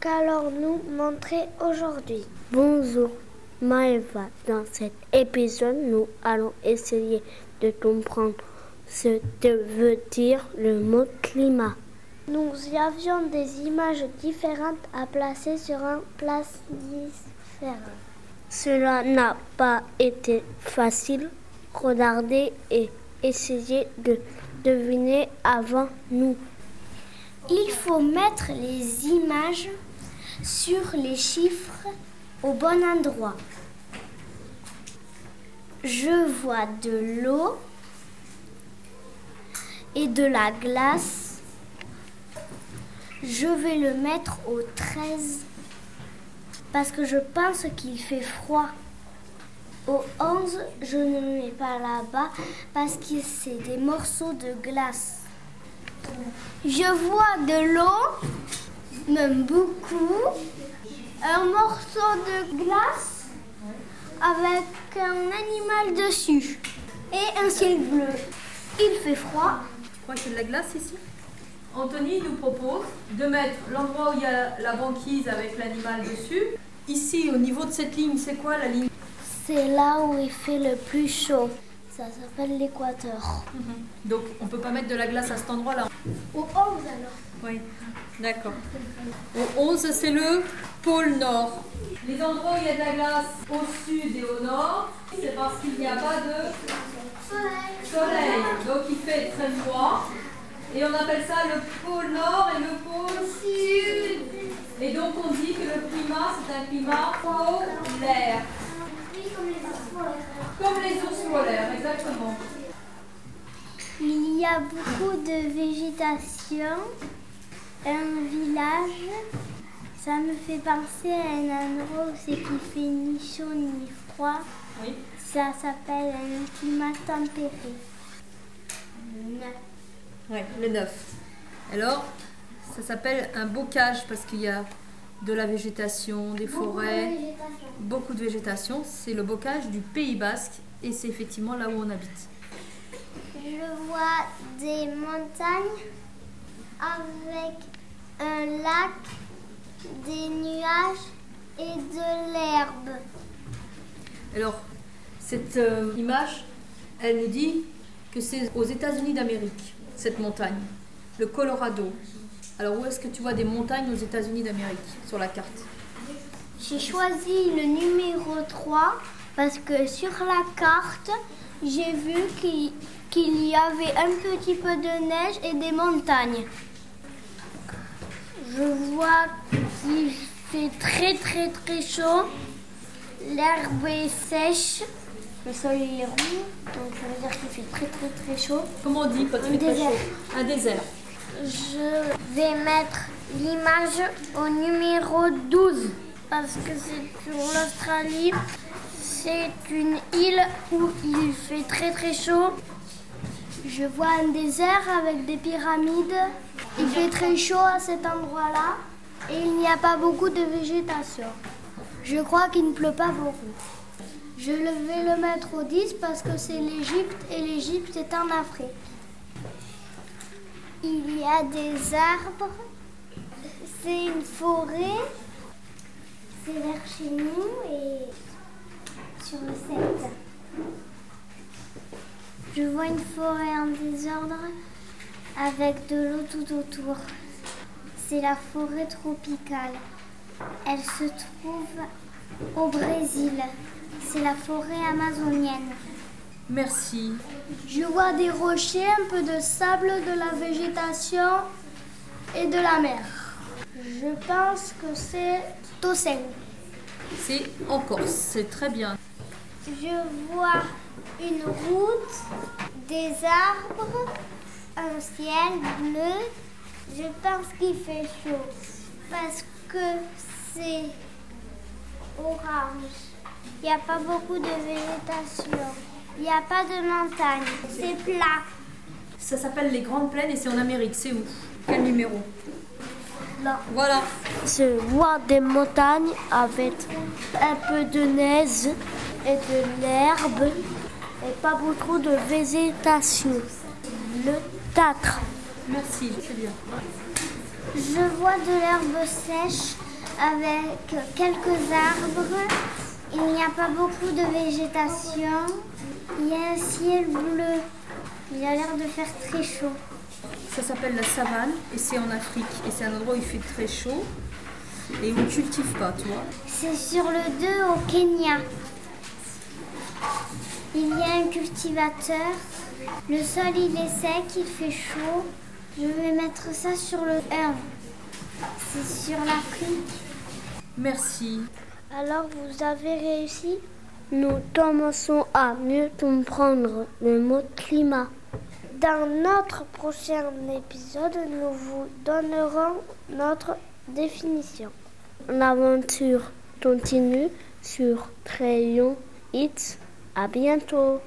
Qu'allons-nous montrer aujourd'hui? Bonjour Maëva, dans cet épisode nous allons essayer de comprendre ce que veut dire le mot climat. Nous avions des images différentes à placer sur un plastifère. Cela n'a pas été facile. Regardez et essayez de deviner avant nous. Il faut mettre les images sur les chiffres au bon endroit. Je vois de l'eau et de la glace. Je vais le mettre au 13 parce que je pense qu'il fait froid. Au 11, je ne le mets pas là-bas parce que c'est des morceaux de glace. Je vois de l'eau, même beaucoup, un morceau de glace avec un animal dessus et un ciel bleu. Il fait froid. Tu crois qu'il y a de la glace ici? Anthony nous propose de mettre l'endroit où il y a la banquise avec l'animal dessus. Ici, au niveau de cette ligne, c'est quoi la ligne? C'est là où il fait le plus chaud. Ça s'appelle l'équateur. Donc, on peut pas mettre de la glace à cet endroit-là. Au 11 alors. Oui, d'accord. Au 11, c'est le pôle Nord. Les endroits où il y a de la glace au sud et au nord, c'est parce qu'il n'y a pas de soleil. Donc il fait très froid. Et on appelle ça le pôle Nord et le pôle Sud. Et donc on dit que le climat, c'est un climat polaire. Il y a beaucoup de végétation, un village. Ça me fait penser à un endroit où c'est qui fait ni chaud ni froid. Oui. Ça s'appelle un climat tempéré. Ouais, le 9. Alors, ça s'appelle un bocage parce qu'il y a de la végétation, des forêts, beaucoup de végétation. C'est le bocage du Pays Basque et c'est effectivement là où on habite. Des montagnes avec un lac, des nuages et de l'herbe. Alors, cette euh, image, elle nous dit que c'est aux États-Unis d'Amérique, cette montagne, le Colorado. Alors, où est-ce que tu vois des montagnes aux États-Unis d'Amérique sur la carte? J'ai choisi le numéro 3 parce que sur la carte, j'ai vu qu'il qu'il y avait un petit peu de neige et des montagnes. Je vois qu'il fait très très très chaud. L'herbe est sèche. Le sol il est roux, donc ça veut dire qu'il fait très très très chaud. Comment on dit quand il très désert. chaud Un désert. Je vais mettre l'image au numéro 12 parce que c'est sur l'Australie. C'est une île où il fait très très chaud. Je vois un désert avec des pyramides. Il fait très chaud à cet endroit-là et il n'y a pas beaucoup de végétation. Je crois qu'il ne pleut pas beaucoup. Je vais le mettre au 10 parce que c'est l'Égypte et l'Égypte est en Afrique. Il y a des arbres. C'est une forêt. C'est vers chez nous et sur le 7. Je vois une forêt en désordre avec de l'eau tout autour. C'est la forêt tropicale. Elle se trouve au Brésil. C'est la forêt amazonienne. Merci. Je vois des rochers, un peu de sable, de la végétation et de la mer. Je pense que c'est Tosen. C'est en Corse, c'est très bien. Je vois une route, des arbres, un ciel bleu. Je pense qu'il fait chaud parce que c'est orange. Il n'y a pas beaucoup de végétation. Il n'y a pas de montagne. C'est plat. Ça s'appelle les Grandes Plaines et c'est en Amérique. C'est où? Quel numéro? Là. Voilà. Je vois des montagnes avec un peu de neige et de l'herbe et pas beaucoup de végétation. Le 4. Merci, c'est bien. Je vois de l'herbe sèche avec quelques arbres. Il n'y a pas beaucoup de végétation. Il y a un ciel bleu. Il a l'air de faire très chaud. Ça s'appelle la savane et c'est en Afrique. Et c'est un endroit où il fait très chaud et où on ne cultive pas, tu vois. C'est sur le 2 au Kenya. Il y a un cultivateur. Le sol il est sec, il fait chaud. Je vais mettre ça sur le 1. C'est sur l'Afrique. Merci. Alors vous avez réussi? Nous commençons à mieux comprendre le mot climat. Dans notre prochain épisode, nous vous donnerons notre définition. L'aventure continue sur Crayon Hits. À bientôt